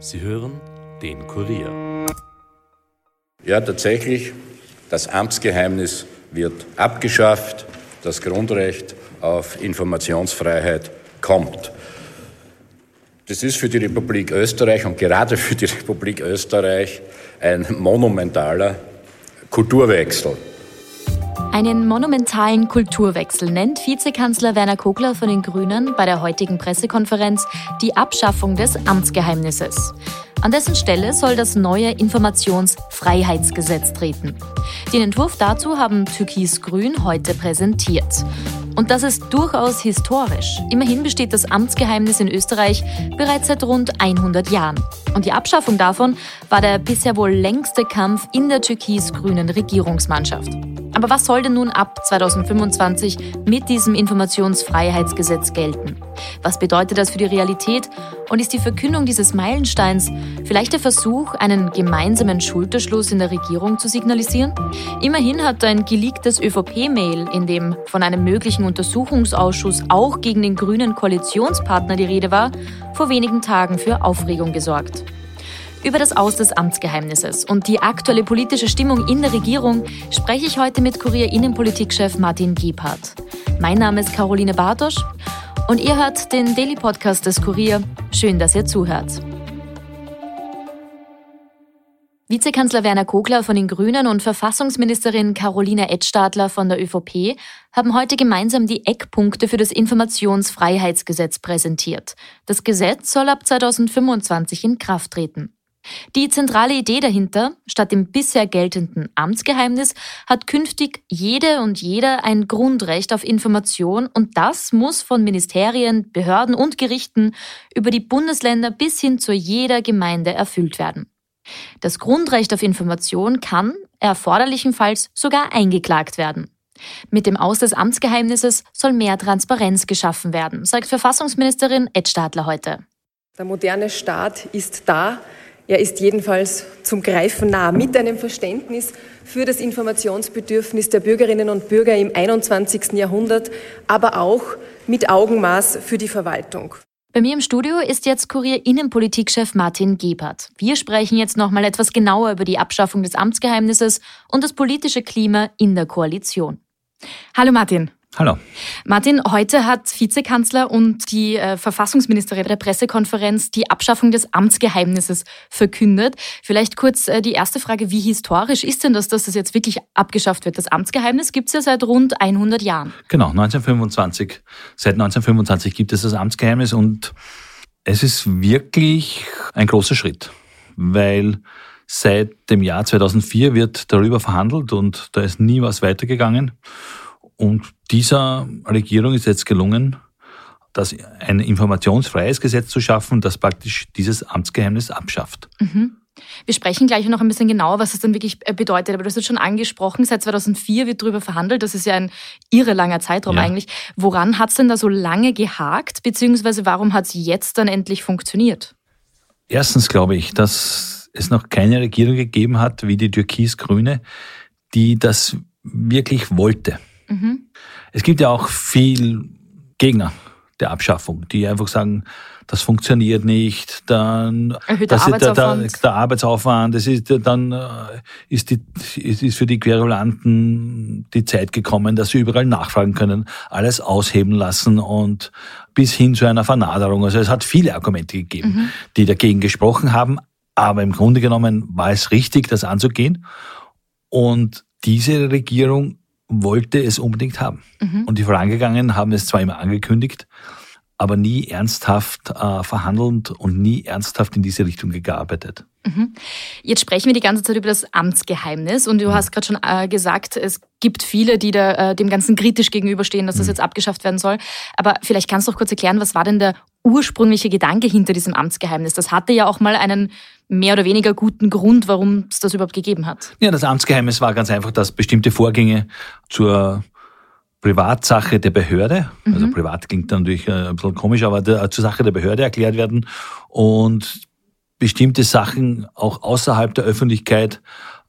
Sie hören den Kurier. Ja, tatsächlich, das Amtsgeheimnis wird abgeschafft, das Grundrecht auf Informationsfreiheit kommt. Das ist für die Republik Österreich und gerade für die Republik Österreich ein monumentaler Kulturwechsel. Einen monumentalen Kulturwechsel nennt Vizekanzler Werner Kogler von den Grünen bei der heutigen Pressekonferenz die Abschaffung des Amtsgeheimnisses. An dessen Stelle soll das neue Informationsfreiheitsgesetz treten. Den Entwurf dazu haben Türkis-Grün heute präsentiert. Und das ist durchaus historisch. Immerhin besteht das Amtsgeheimnis in Österreich bereits seit rund 100 Jahren. Und die Abschaffung davon war der bisher wohl längste Kampf in der türkis-grünen Regierungsmannschaft. Aber was soll denn nun ab 2025 mit diesem Informationsfreiheitsgesetz gelten? Was bedeutet das für die Realität? Und ist die Verkündung dieses Meilensteins vielleicht der Versuch, einen gemeinsamen Schulterschluss in der Regierung zu signalisieren? Immerhin hat ein geleaktes ÖVP-Mail, in dem von einem möglichen Untersuchungsausschuss auch gegen den grünen Koalitionspartner die Rede war, vor wenigen Tagen für Aufregung gesorgt. Über das Aus des Amtsgeheimnisses und die aktuelle politische Stimmung in der Regierung spreche ich heute mit Kurier Innenpolitikchef Martin Gebhardt. Mein Name ist Caroline Bartosch und ihr hört den Daily Podcast des Kurier. Schön, dass ihr zuhört. Vizekanzler Werner Kogler von den Grünen und Verfassungsministerin Caroline Edstadler von der ÖVP haben heute gemeinsam die Eckpunkte für das Informationsfreiheitsgesetz präsentiert. Das Gesetz soll ab 2025 in Kraft treten. Die zentrale Idee dahinter, statt dem bisher geltenden Amtsgeheimnis, hat künftig jede und jeder ein Grundrecht auf Information und das muss von Ministerien, Behörden und Gerichten über die Bundesländer bis hin zu jeder Gemeinde erfüllt werden. Das Grundrecht auf Information kann erforderlichenfalls sogar eingeklagt werden. Mit dem Aus des Amtsgeheimnisses soll mehr Transparenz geschaffen werden, sagt Verfassungsministerin Ed Stadler heute. Der moderne Staat ist da, er ist jedenfalls zum Greifen nah mit einem Verständnis für das Informationsbedürfnis der Bürgerinnen und Bürger im 21. Jahrhundert, aber auch mit Augenmaß für die Verwaltung. Bei mir im Studio ist jetzt Kurier Innenpolitikchef Martin Gebhardt. Wir sprechen jetzt nochmal etwas genauer über die Abschaffung des Amtsgeheimnisses und das politische Klima in der Koalition. Hallo Martin. Hallo. Martin, heute hat Vizekanzler und die äh, Verfassungsministerin der Pressekonferenz die Abschaffung des Amtsgeheimnisses verkündet. Vielleicht kurz äh, die erste Frage, wie historisch ist denn das, dass das jetzt wirklich abgeschafft wird? Das Amtsgeheimnis gibt es ja seit rund 100 Jahren. Genau, 1925. Seit 1925 gibt es das Amtsgeheimnis und es ist wirklich ein großer Schritt, weil seit dem Jahr 2004 wird darüber verhandelt und da ist nie was weitergegangen. Und dieser Regierung ist jetzt gelungen, das ein informationsfreies Gesetz zu schaffen, das praktisch dieses Amtsgeheimnis abschafft. Mhm. Wir sprechen gleich noch ein bisschen genauer, was das dann wirklich äh, bedeutet. Aber du hast es schon angesprochen, seit 2004 wird darüber verhandelt. Das ist ja ein irre langer Zeitraum ja. eigentlich. Woran hat es denn da so lange gehakt? Beziehungsweise warum hat es jetzt dann endlich funktioniert? Erstens glaube ich, dass es noch keine Regierung gegeben hat, wie die Türkis-Grüne, die das wirklich wollte. Mhm. Es gibt ja auch viel Gegner der Abschaffung, die einfach sagen, das funktioniert nicht, dann das ist der, der, der, Arbeitsaufwand, das ist dann äh, ist die ist, ist für die Querulanten die Zeit gekommen, dass sie überall nachfragen können, alles ausheben lassen und bis hin zu einer Vernaderung. Also es hat viele Argumente gegeben, mhm. die dagegen gesprochen haben, aber im Grunde genommen war es richtig, das anzugehen. Und diese Regierung wollte es unbedingt haben. Mhm. Und die Vorangegangenen haben es zwar immer angekündigt, aber nie ernsthaft äh, verhandelnd und nie ernsthaft in diese Richtung gearbeitet. Mhm. Jetzt sprechen wir die ganze Zeit über das Amtsgeheimnis und du mhm. hast gerade schon äh, gesagt, es gibt viele, die da, äh, dem Ganzen kritisch gegenüberstehen, dass das mhm. jetzt abgeschafft werden soll. Aber vielleicht kannst du doch kurz erklären, was war denn der ursprüngliche Gedanke hinter diesem Amtsgeheimnis? Das hatte ja auch mal einen mehr oder weniger guten Grund, warum es das überhaupt gegeben hat. Ja, das Amtsgeheimnis war ganz einfach, dass bestimmte Vorgänge zur Privatsache der Behörde, also mhm. also privat klingt dann natürlich äh, ein bisschen komisch, aber der, zur Sache der Behörde erklärt werden und bestimmte Sachen auch außerhalb der Öffentlichkeit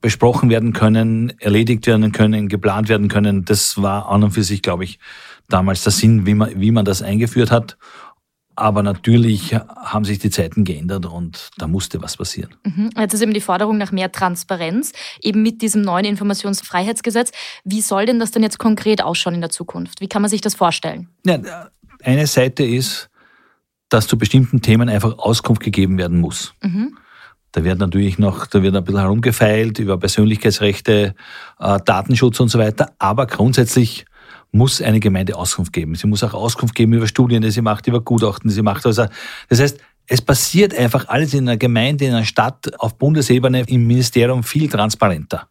besprochen werden können, erledigt werden können, geplant werden können. Das war an und für sich, glaube ich, damals der Sinn, wie man, wie man das eingeführt hat. Aber natürlich haben sich die Zeiten geändert und da musste was passieren. Mhm. Jetzt ist eben die Forderung nach mehr Transparenz, eben mit diesem neuen Informationsfreiheitsgesetz. Wie soll denn das denn jetzt konkret ausschauen in der Zukunft? Wie kann man sich das vorstellen? Ja, eine Seite ist, dass zu bestimmten Themen einfach Auskunft gegeben werden muss. Mhm. Da wird natürlich noch, da wird ein bisschen herumgefeilt über Persönlichkeitsrechte, äh, Datenschutz und so weiter. Aber grundsätzlich muss eine Gemeinde Auskunft geben. Sie muss auch Auskunft geben über Studien, die sie macht, über Gutachten, die sie macht. Also, das heißt, es passiert einfach alles in einer Gemeinde, in einer Stadt, auf Bundesebene, im Ministerium viel transparenter.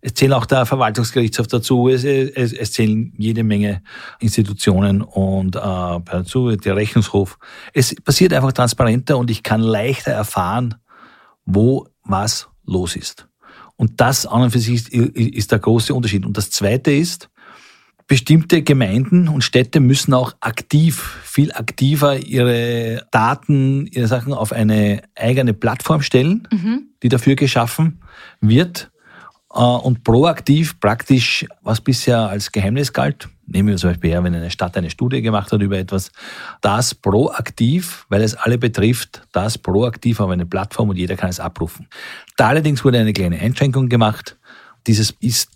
Es zählt auch der Verwaltungsgerichtshof dazu, es, es, es zählen jede Menge Institutionen und äh, dazu der Rechnungshof. Es passiert einfach transparenter und ich kann leichter erfahren, wo was los ist. Und das an und für sich ist, ist der große Unterschied. Und das Zweite ist, bestimmte Gemeinden und Städte müssen auch aktiv, viel aktiver ihre Daten, ihre Sachen auf eine eigene Plattform stellen, mhm. die dafür geschaffen wird und proaktiv praktisch, was bisher als Geheimnis galt, nehmen wir zum Beispiel her, wenn eine Stadt eine Studie gemacht hat über etwas, das proaktiv, weil es alle betrifft, das proaktiv auf eine Plattform und jeder kann es abrufen. Da allerdings wurde eine kleine Einschränkung gemacht. Dieses ist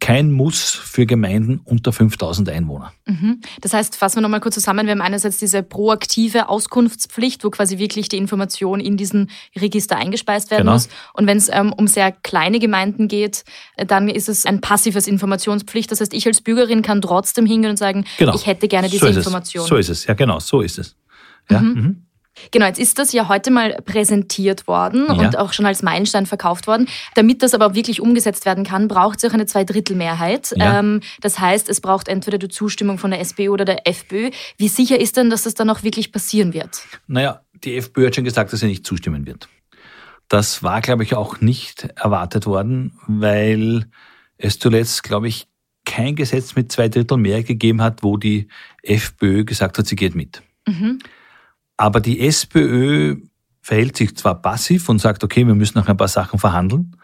kein Muss für Gemeinden unter 5000 Einwohner. Mhm. Das heißt, fassen wir nochmal kurz zusammen. Wir haben einerseits diese proaktive Auskunftspflicht, wo quasi wirklich die Information in diesen Register eingespeist werden genau. muss. Und wenn es ähm, um sehr kleine Gemeinden geht, äh, dann ist es ein passives Informationspflicht. Das heißt, ich als Bürgerin kann trotzdem hingehen und sagen, genau. ich hätte gerne diese so Information. So ist es, ja genau, so ist es. Ja? Mhm. Mhm. Genau, jetzt ist das ja heute mal präsentiert worden ja. und auch schon als Meilenstein verkauft worden. Damit das aber wirklich umgesetzt werden kann, braucht es auch eine Zweidrittelmehrheit. Ja. Ähm, das heißt, es braucht entweder die Zustimmung von der SPÖ oder der FPÖ. Wie sicher ist denn, dass das dann auch wirklich passieren wird? Naja, die FPÖ hat schon gesagt, dass sie nicht zustimmen wird. Das war, glaube ich, auch nicht erwartet worden, weil es zuletzt, glaube ich, kein Gesetz mit zwei Drittel mehr gegeben hat, wo die FPÖ gesagt hat, sie geht mit. Mhm. Aber die SPÖ verhält sich zwar passiv und sagt, okay, wir müssen noch ein paar Sachen verhandeln,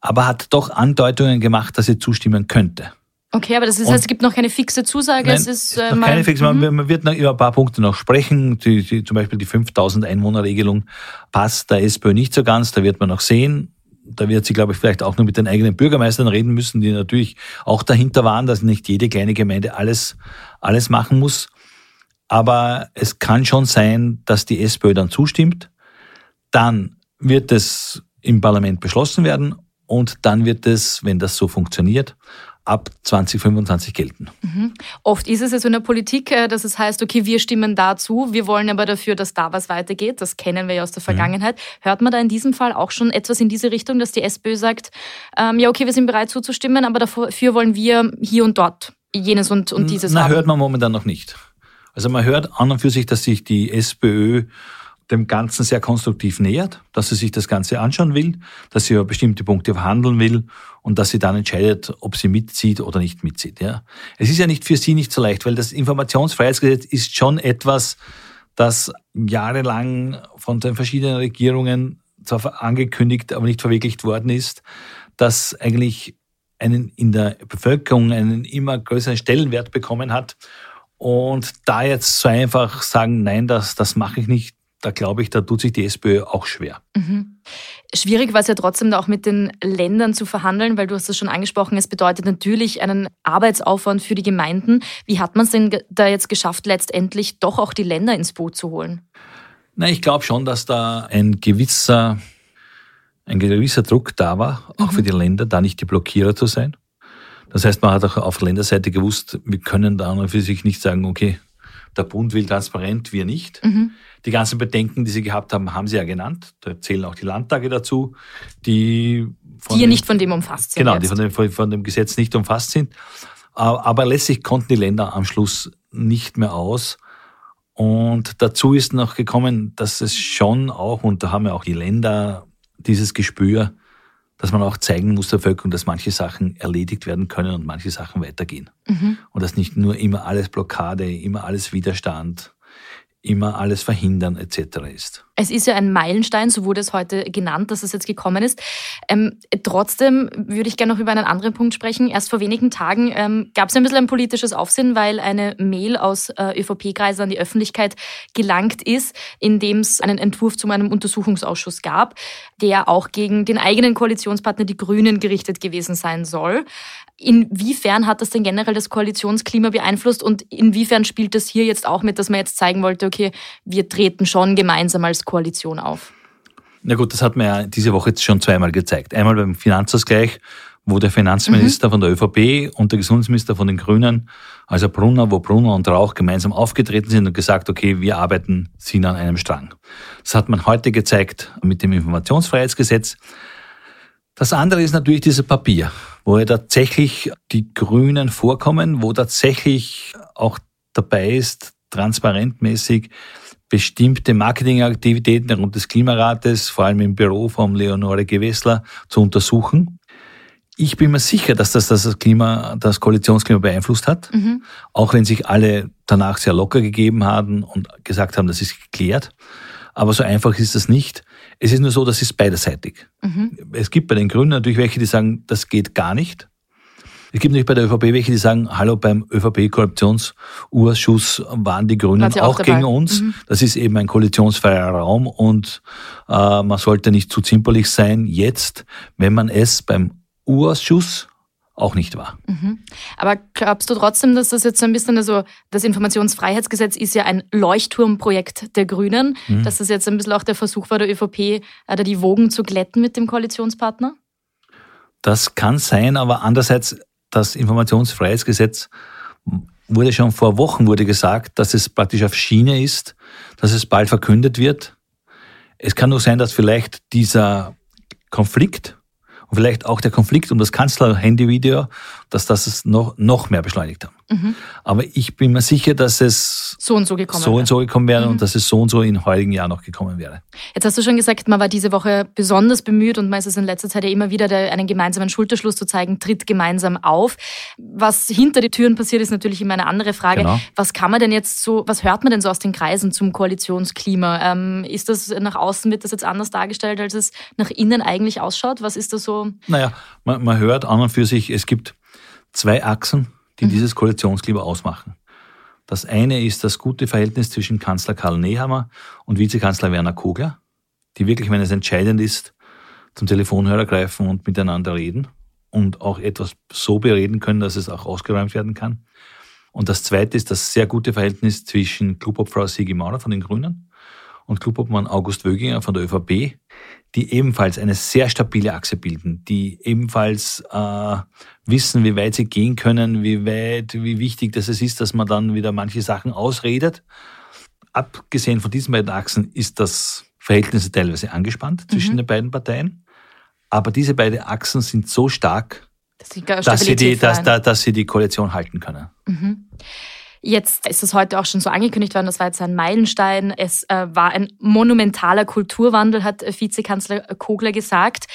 aber hat doch Andeutungen gemacht, dass sie zustimmen könnte. Okay, aber das ist, heißt, es gibt noch keine fixe Zusage. Nein, es ist äh, noch keine fixe. Mhm. Man wird noch über ein paar Punkte noch sprechen. Die, die, zum Beispiel die 5000 Einwohner-Regelung passt der SPÖ nicht so ganz. Da wird man noch sehen. Da wird sie, glaube ich, vielleicht auch nur mit den eigenen Bürgermeistern reden müssen, die natürlich auch dahinter waren, dass nicht jede kleine Gemeinde alles, alles machen muss. Aber es kann schon sein, dass die SPÖ dann zustimmt. Dann wird es im Parlament beschlossen werden und dann wird es, wenn das so funktioniert, ab 2025 gelten. Mhm. Oft ist es ja so in der Politik, äh, dass es heißt, okay, wir stimmen dazu, wir wollen aber dafür, dass da was weitergeht. Das kennen wir ja aus der mhm. Vergangenheit. Mhm. Hört man da in diesem Fall auch schon etwas in diese Richtung, dass die SPÖ sagt, ähm, ja, okay, wir sind bereit zuzustimmen, aber dafür wollen wir hier und dort jenes und, und dieses Na, haben? hört man momentan noch nicht. Also man hört an und für sich, dass sich die SPÖ dem Ganzen sehr konstruktiv nähert, dass sie sich das Ganze anschauen will, dass sie über bestimmte Punkte verhandeln will und dass sie dann entscheidet, ob sie mitzieht oder nicht mitzieht. Ja. Es ist ja nicht für sie nicht so leicht, weil das Informationsfreiheitsgesetz ist schon etwas, das jahrelang von den verschiedenen Regierungen zwar angekündigt, aber nicht verwirklicht worden ist, das eigentlich einen in der Bevölkerung einen immer größeren Stellenwert bekommen hat und da jetzt so einfach sagen, nein, das, das mache ich nicht, da glaube ich, da tut sich die SPÖ auch schwer. Mhm. Schwierig war es ja trotzdem auch mit den Ländern zu verhandeln, weil du hast es schon angesprochen, es bedeutet natürlich einen Arbeitsaufwand für die Gemeinden. Wie hat man es denn da jetzt geschafft, letztendlich doch auch die Länder ins Boot zu holen? Na, ich glaube schon, dass da ein gewisser, ein gewisser Druck da war, auch mhm. für die Länder, da nicht die Blockierer zu sein. Das heißt, man hat auch auf Länderseite gewusst, wir können da an für sich nicht sagen, okay, der Bund will transparent, wir nicht. Mhm. Die ganzen Bedenken, die sie gehabt haben, haben sie ja genannt. Da zählen auch die Landtage dazu, die die ja nicht von dem umfasst sind. Genau, jetzt. die von dem, von dem Gesetz nicht umfasst sind. Aber letztlich konnten die Länder am Schluss nicht mehr aus. Und dazu ist noch gekommen, dass es schon auch, und da haben ja auch die Länder dieses Gespür, dass man auch zeigen muss der Bevölkerung, dass manche Sachen erledigt werden können und manche Sachen weitergehen. Mhm. Und dass nicht nur immer alles Blockade, immer alles Widerstand, immer alles verhindern etc. ist. Es ist ja ein Meilenstein, so wurde es heute genannt, dass es jetzt gekommen ist. Ähm, trotzdem würde ich gerne noch über einen anderen Punkt sprechen. Erst vor wenigen Tagen ähm, gab es ein bisschen ein politisches Aufsehen, weil eine Mail aus äh, ÖVP-Kreisen an die Öffentlichkeit gelangt ist, in dem es einen Entwurf zu einem Untersuchungsausschuss gab, der auch gegen den eigenen Koalitionspartner, die Grünen, gerichtet gewesen sein soll. Inwiefern hat das denn generell das Koalitionsklima beeinflusst und inwiefern spielt das hier jetzt auch mit, dass man jetzt zeigen wollte, okay, wir treten schon gemeinsam als Koalition auf? Na gut, das hat man ja diese Woche jetzt schon zweimal gezeigt. Einmal beim Finanzausgleich, wo der Finanzminister mhm. von der ÖVP und der Gesundheitsminister von den Grünen, also Brunner, wo Brunner und Rauch gemeinsam aufgetreten sind und gesagt, okay, wir arbeiten, sind an einem Strang. Das hat man heute gezeigt mit dem Informationsfreiheitsgesetz. Das andere ist natürlich dieses Papier, wo ja tatsächlich die Grünen vorkommen, wo tatsächlich auch dabei ist, transparentmäßig bestimmte Marketingaktivitäten rund des Klimarates, vor allem im Büro von Leonore Gewessler, zu untersuchen. Ich bin mir sicher, dass das das Klima, das Koalitionsklima beeinflusst hat. Mhm. Auch wenn sich alle danach sehr locker gegeben haben und gesagt haben, das ist geklärt. Aber so einfach ist das nicht. Es ist nur so, das ist beiderseitig. Mhm. Es gibt bei den Grünen natürlich welche, die sagen, das geht gar nicht. Es gibt natürlich bei der ÖVP welche, die sagen, hallo, beim ÖVP-Korruptionsausschuss waren die Grünen auch, auch gegen uns. Mhm. Das ist eben ein koalitionsfreier Raum und äh, man sollte nicht zu zimperlich sein jetzt, wenn man es beim U-Ausschuss auch nicht wahr. Mhm. Aber glaubst du trotzdem, dass das jetzt so ein bisschen, also das Informationsfreiheitsgesetz ist ja ein Leuchtturmprojekt der Grünen, mhm. dass das jetzt ein bisschen auch der Versuch war der ÖVP, äh, da die Wogen zu glätten mit dem Koalitionspartner? Das kann sein, aber andererseits, das Informationsfreiheitsgesetz wurde schon vor Wochen wurde gesagt, dass es praktisch auf Schiene ist, dass es bald verkündet wird. Es kann nur sein, dass vielleicht dieser Konflikt und vielleicht auch der Konflikt um das Kanzler-Handy-Video, dass das es noch, noch mehr beschleunigt haben. Mhm. Aber ich bin mir sicher, dass es so und so gekommen so wäre, und so gekommen wäre mhm. und dass es so und so im heutigen Jahr noch gekommen wäre. Jetzt hast du schon gesagt, man war diese Woche besonders bemüht und man ist es in letzter Zeit ja immer wieder, einen gemeinsamen Schulterschluss zu zeigen, tritt gemeinsam auf. Was hinter die Türen passiert, ist natürlich immer eine andere Frage. Genau. Was kann man denn jetzt so, was hört man denn so aus den Kreisen zum Koalitionsklima? Ähm, ist das nach außen, wird das jetzt anders dargestellt, als es nach innen eigentlich ausschaut? Was ist da so? Naja, man, man hört an und für sich, es gibt zwei Achsen die mhm. dieses Koalitionsklima ausmachen. Das eine ist das gute Verhältnis zwischen Kanzler Karl Nehammer und Vizekanzler Werner Kogler, die wirklich, wenn es entscheidend ist, zum Telefonhörer greifen und miteinander reden und auch etwas so bereden können, dass es auch ausgeräumt werden kann. Und das zweite ist das sehr gute Verhältnis zwischen Klubobfrau Sigi Maurer von den Grünen und Klubobmann August Wöginger von der ÖVP, die ebenfalls eine sehr stabile Achse bilden, die ebenfalls äh, wissen, wie weit sie gehen können, wie weit, wie wichtig das ist, dass man dann wieder manche Sachen ausredet. Abgesehen von diesen beiden Achsen ist das Verhältnis teilweise angespannt zwischen mhm. den beiden Parteien. Aber diese beiden Achsen sind so stark, dass sie, dass sie, die, dass, dass sie die Koalition halten können. Mhm. Jetzt ist es heute auch schon so angekündigt worden, das war jetzt ein Meilenstein. Es äh, war ein monumentaler Kulturwandel, hat Vizekanzler Kogler gesagt.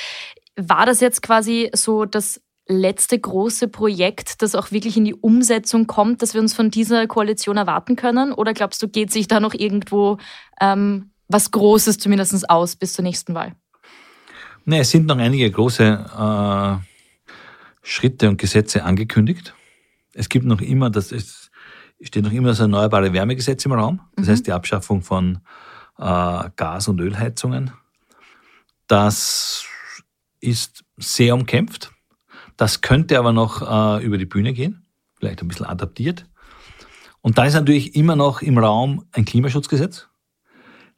War das jetzt quasi so das letzte große Projekt, das auch wirklich in die Umsetzung kommt, dass wir uns von dieser Koalition erwarten können? Oder glaubst du, geht sich da noch irgendwo ähm, was Großes zumindest aus bis zur nächsten Wahl? Nee, es sind noch einige große äh, Schritte und Gesetze angekündigt. Es gibt noch immer, das ist steht noch immer das Erneuerbare Wärmegesetz im Raum. Das mhm. heißt die Abschaffung von äh, Gas- und Ölheizungen. Das ist sehr umkämpft. Das könnte aber noch äh, über die Bühne gehen, vielleicht ein bisschen adaptiert. Und da ist natürlich immer noch im Raum ein Klimaschutzgesetz.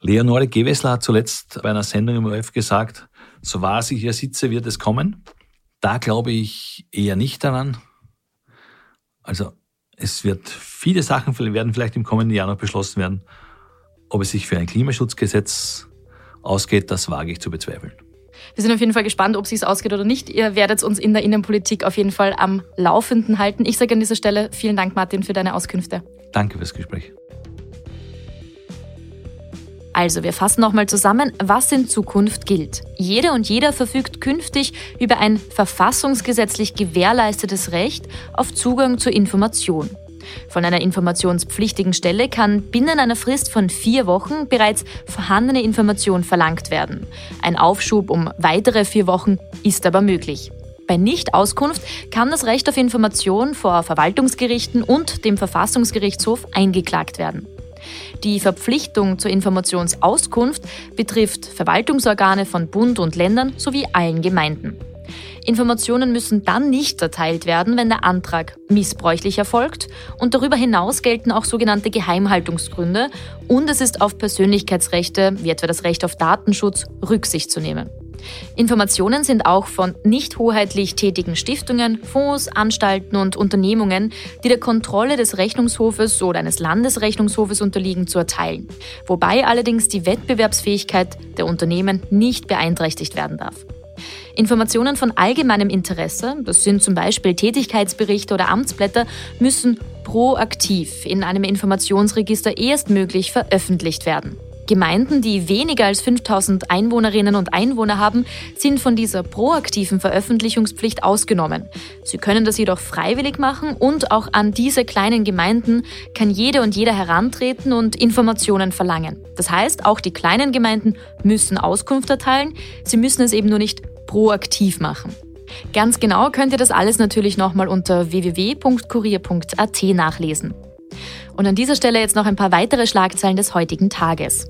Leonore Gewessler hat zuletzt bei einer Sendung im ORF gesagt, so wahr ich hier sitze, wird es kommen. Da glaube ich eher nicht daran. Also es wird viele Sachen werden vielleicht im kommenden Jahr noch beschlossen werden. Ob es sich für ein Klimaschutzgesetz ausgeht, das wage ich zu bezweifeln. Wir sind auf jeden Fall gespannt, ob es sich ausgeht oder nicht. Ihr werdet uns in der Innenpolitik auf jeden Fall am Laufenden halten. Ich sage an dieser Stelle vielen Dank, Martin, für deine Auskünfte. Danke fürs Gespräch. Also, wir fassen nochmal zusammen, was in Zukunft gilt. Jede und jeder verfügt künftig über ein verfassungsgesetzlich gewährleistetes Recht auf Zugang zur Information. Von einer informationspflichtigen Stelle kann binnen einer Frist von vier Wochen bereits vorhandene Information verlangt werden. Ein Aufschub um weitere vier Wochen ist aber möglich. Bei Nichtauskunft kann das Recht auf Information vor Verwaltungsgerichten und dem Verfassungsgerichtshof eingeklagt werden. Die Verpflichtung zur Informationsauskunft betrifft Verwaltungsorgane von Bund und Ländern sowie allen Gemeinden. Informationen müssen dann nicht erteilt werden, wenn der Antrag missbräuchlich erfolgt und darüber hinaus gelten auch sogenannte Geheimhaltungsgründe und es ist auf Persönlichkeitsrechte, wie etwa das Recht auf Datenschutz, Rücksicht zu nehmen. Informationen sind auch von nicht hoheitlich tätigen Stiftungen, Fonds, Anstalten und Unternehmungen, die der Kontrolle des Rechnungshofes oder eines Landesrechnungshofes unterliegen, zu erteilen, wobei allerdings die Wettbewerbsfähigkeit der Unternehmen nicht beeinträchtigt werden darf. Informationen von allgemeinem Interesse, das sind zum Beispiel Tätigkeitsberichte oder Amtsblätter, müssen proaktiv in einem Informationsregister erstmöglich veröffentlicht werden. Gemeinden, die weniger als 5000 Einwohnerinnen und Einwohner haben, sind von dieser proaktiven Veröffentlichungspflicht ausgenommen. Sie können das jedoch freiwillig machen und auch an diese kleinen Gemeinden kann jede und jeder herantreten und Informationen verlangen. Das heißt, auch die kleinen Gemeinden müssen Auskunft erteilen, sie müssen es eben nur nicht proaktiv machen. Ganz genau könnt ihr das alles natürlich nochmal unter www.kurier.at nachlesen. Und an dieser Stelle jetzt noch ein paar weitere Schlagzeilen des heutigen Tages.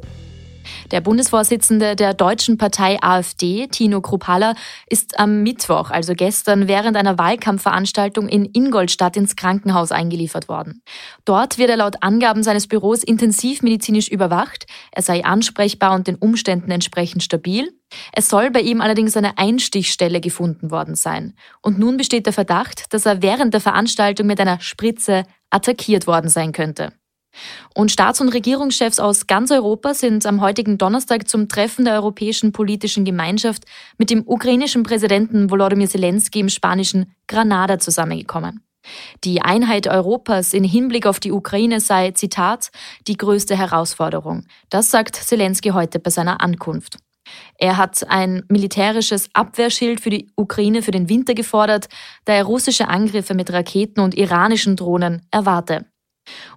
Der Bundesvorsitzende der deutschen Partei AfD, Tino Kruppalla, ist am Mittwoch, also gestern, während einer Wahlkampfveranstaltung in Ingolstadt ins Krankenhaus eingeliefert worden. Dort wird er laut Angaben seines Büros intensivmedizinisch überwacht. Er sei ansprechbar und den Umständen entsprechend stabil. Es soll bei ihm allerdings eine Einstichstelle gefunden worden sein. Und nun besteht der Verdacht, dass er während der Veranstaltung mit einer Spritze attackiert worden sein könnte. Und Staats- und Regierungschefs aus ganz Europa sind am heutigen Donnerstag zum Treffen der Europäischen Politischen Gemeinschaft mit dem ukrainischen Präsidenten Volodymyr Zelensky im spanischen Granada zusammengekommen. Die Einheit Europas in Hinblick auf die Ukraine sei, Zitat, die größte Herausforderung. Das sagt Zelensky heute bei seiner Ankunft. Er hat ein militärisches Abwehrschild für die Ukraine für den Winter gefordert, da er russische Angriffe mit Raketen und iranischen Drohnen erwarte.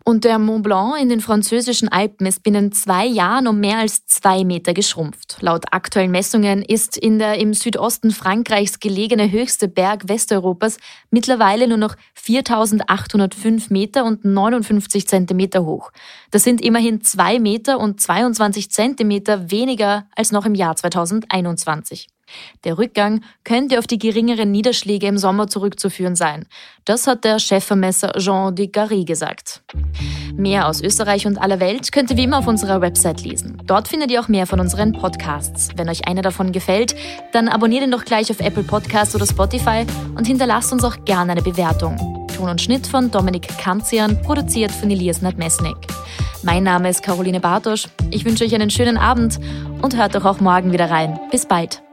Und der Mont Blanc in den französischen Alpen ist binnen zwei Jahren um mehr als zwei Meter geschrumpft. Laut aktuellen Messungen ist in der im Südosten Frankreichs gelegene höchste Berg Westeuropas mittlerweile nur noch 4805 Meter und 59 Zentimeter hoch. Das sind immerhin zwei Meter und 22 Zentimeter weniger als noch im Jahr 2021. Der Rückgang könnte auf die geringeren Niederschläge im Sommer zurückzuführen sein. Das hat der Chefvermesser Jean de Garry gesagt. Mehr aus Österreich und aller Welt könnt ihr wie immer auf unserer Website lesen. Dort findet ihr auch mehr von unseren Podcasts. Wenn euch einer davon gefällt, dann abonniert ihn doch gleich auf Apple Podcasts oder Spotify und hinterlasst uns auch gerne eine Bewertung. Ton und Schnitt von Dominik Kanzian, produziert von Elias Nadmesnik. Mein Name ist Caroline Bartosch. Ich wünsche euch einen schönen Abend und hört doch auch morgen wieder rein. Bis bald.